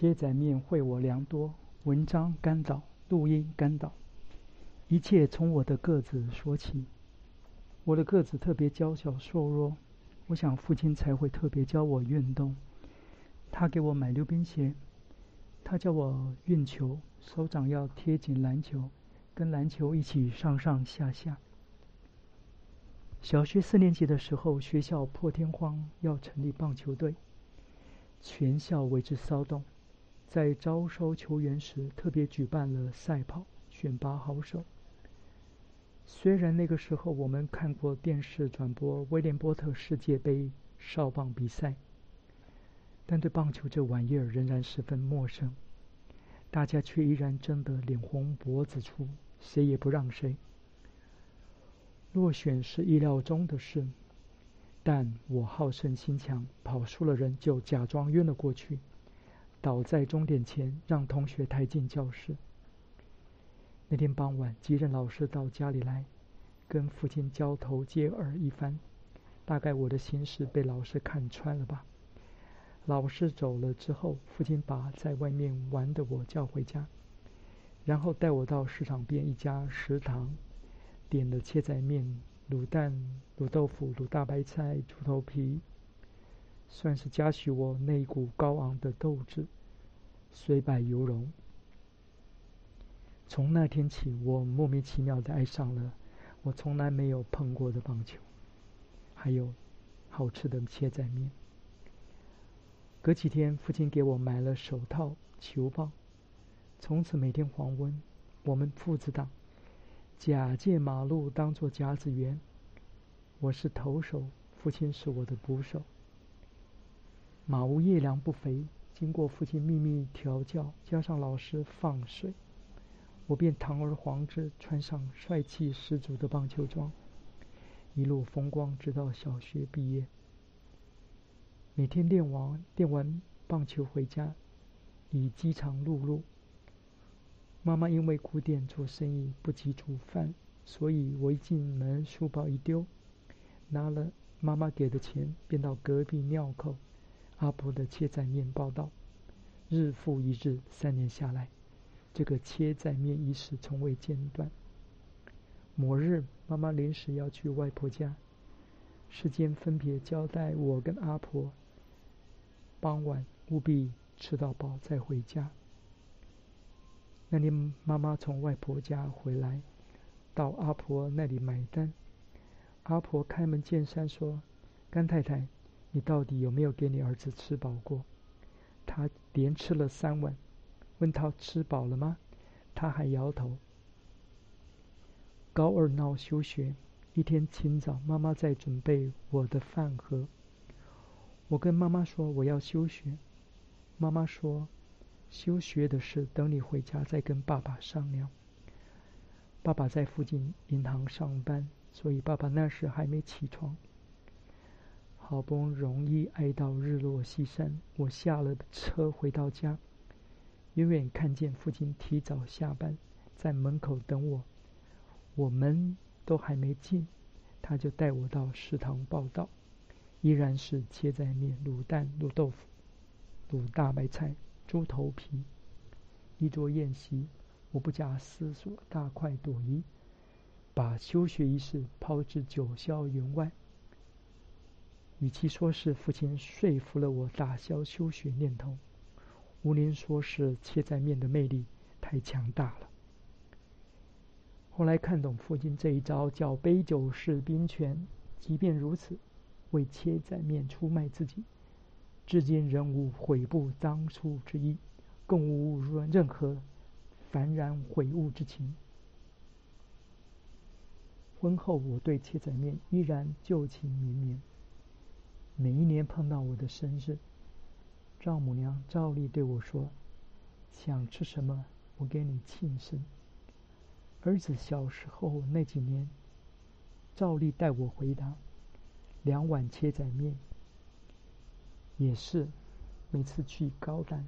切仔面惠我良多，文章干导，录音干导，一切从我的个子说起。我的个子特别娇小瘦弱，我想父亲才会特别教我运动。他给我买溜冰鞋，他教我运球，手掌要贴紧篮球，跟篮球一起上上下下。小学四年级的时候，学校破天荒要成立棒球队，全校为之骚动。在招收球员时，特别举办了赛跑，选拔好手。虽然那个时候我们看过电视转播威廉波特世界杯少棒比赛，但对棒球这玩意儿仍然十分陌生，大家却依然争得脸红脖子粗，谁也不让谁。落选是意料中的事，但我好胜心强，跑输了人就假装晕了过去，倒在终点前，让同学抬进教室。那天傍晚，级任老师到家里来，跟父亲交头接耳一番，大概我的心事被老师看穿了吧。老师走了之后，父亲把在外面玩的我叫回家，然后带我到市场边一家食堂。点了切仔面、卤蛋、卤豆腐、卤大白菜、猪头皮，算是嘉许我那股高昂的斗志，虽败犹荣。从那天起，我莫名其妙的爱上了我从来没有碰过的棒球，还有好吃的切仔面。隔几天，父亲给我买了手套、球棒，从此每天黄昏，我们父子档。假借马路当做甲子园，我是投手，父亲是我的捕手。马无夜良不肥，经过父亲秘密调教，加上老师放水，我便堂而皇之穿上帅气十足的棒球装，一路风光直到小学毕业。每天练完练完棒球回家，以饥肠辘辘。妈妈因为古店做生意不及煮饭，所以我一进门书包一丢，拿了妈妈给的钱，便到隔壁庙口阿婆的切仔面报道。日复一日，三年下来，这个切仔面仪式从未间断。某日，妈妈临时要去外婆家，时间分别交代我跟阿婆，傍晚务必吃到饱再回家。那天妈妈从外婆家回来，到阿婆那里买单。阿婆开门见山说：“甘太太，你到底有没有给你儿子吃饱过？他连吃了三碗，问他吃饱了吗？他还摇头。”高二闹休学，一天清早，妈妈在准备我的饭盒。我跟妈妈说我要休学，妈妈说。休学的事，等你回家再跟爸爸商量。爸爸在附近银行上班，所以爸爸那时还没起床。好不容易挨到日落西山，我下了车回到家，远远看见父亲提早下班，在门口等我。我们都还没进，他就带我到食堂报道，依然是切在面、卤蛋、卤豆腐、卤大白菜。猪头皮，一桌宴席，我不假思索，大快朵颐，把休学一事抛至九霄云外。与其说是父亲说服了我打消休学念头，无宁说是切仔面的魅力太强大了。后来看懂父亲这一招，叫杯酒释兵权。即便如此，为切仔面出卖自己。至今仍无悔不当初之意，更无任何幡然悔悟之情。婚后，我对切仔面依然旧情绵绵。每一年碰到我的生日，丈母娘照例对我说：“想吃什么，我给你庆生。”儿子小时候那几年，照例带我回答：“两碗切仔面。”也是，每次去高档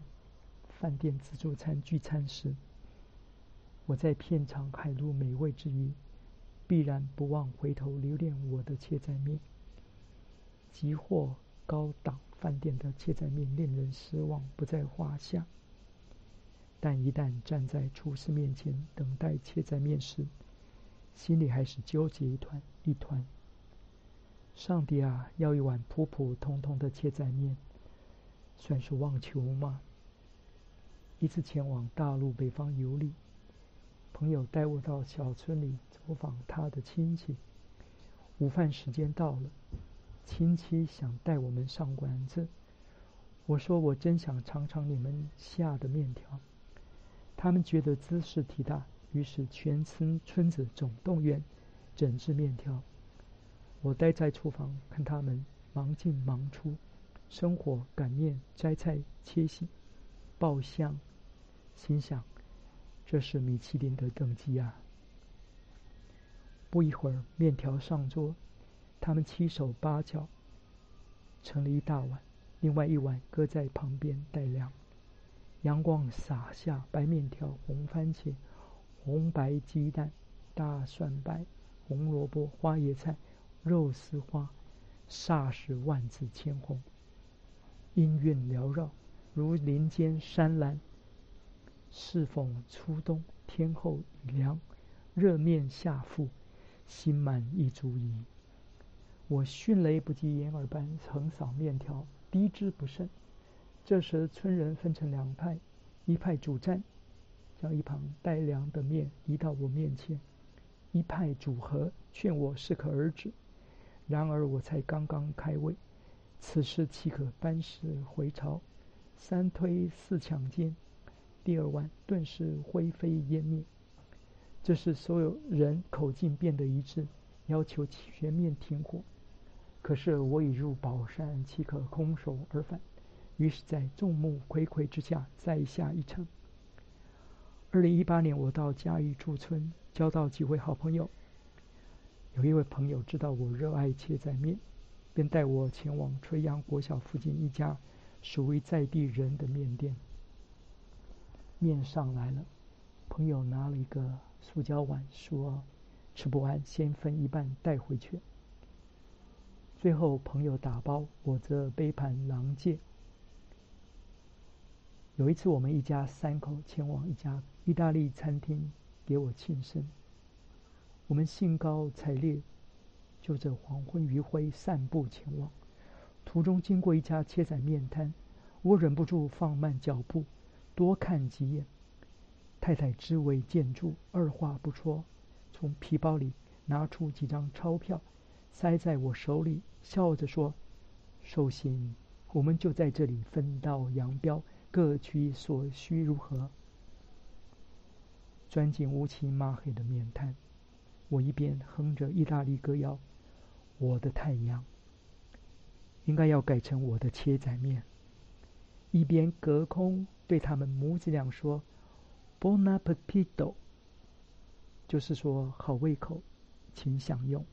饭店自助餐聚餐时，我在片尝海陆美味之余，必然不忘回头留恋我的切仔面。即或高档饭店的切仔面令人失望不在话下，但一旦站在厨师面前等待切仔面时，心里还是纠结一团一团。上帝啊，要一碗普普通通的切仔面，算是妄求吗？一次前往大陆北方游历，朋友带我到小村里走访他的亲戚。午饭时间到了，亲戚想带我们上馆子，我说我真想尝尝你们下的面条。他们觉得姿势体大，于是全村村子总动员整治面条。我待在厨房看他们忙进忙出，生火擀面、摘菜、切细、爆香，心想这是米其林的等级啊！不一会儿，面条上桌，他们七手八脚盛了一大碗，另外一碗搁在旁边待凉。阳光洒下，白面条、红番茄、红白鸡蛋、大蒜白、红萝卜、花椰菜、肉丝花，煞是万紫千红，音韵缭绕，如林间山岚。适逢初冬，天后已凉，热面下腹，心满意足矣。我迅雷不及掩耳般横扫面条，滴之不剩。这时，村人分成两派，一派主战，将一旁待凉的面移到我面前；一派主和，劝我适可而止。然而我才刚刚开胃，此事岂可班师回朝？三推四抢间，第二碗顿时灰飞烟灭。这时所有人口径变得一致，要求全面停火。可是我已入宝山，岂可空手而返？于是，在众目睽睽之下，再下一城。二零一八年，我到嘉义驻村，交到几位好朋友。有一位朋友知道我热爱切仔面，便带我前往垂杨国小附近一家属于在地人的面店。面上来了，朋友拿了一个塑胶碗，说：“吃不完，先分一半带回去。”最后，朋友打包，我则杯盘狼藉。有一次，我们一家三口前往一家意大利餐厅给我庆生。我们兴高采烈，就着黄昏余晖散步前往。途中经过一家切仔面摊，我忍不住放慢脚步，多看几眼。太太知为建筑，二话不说，从皮包里拿出几张钞票，塞在我手里，笑着说：“寿星，我们就在这里分道扬镳。”各取所需，如何？钻进乌漆抹黑的面摊，我一边哼着意大利歌谣：“我的太阳应该要改成我的切仔面。”一边隔空对他们母子俩说：“Bon appetito！” 就是说好胃口，请享用。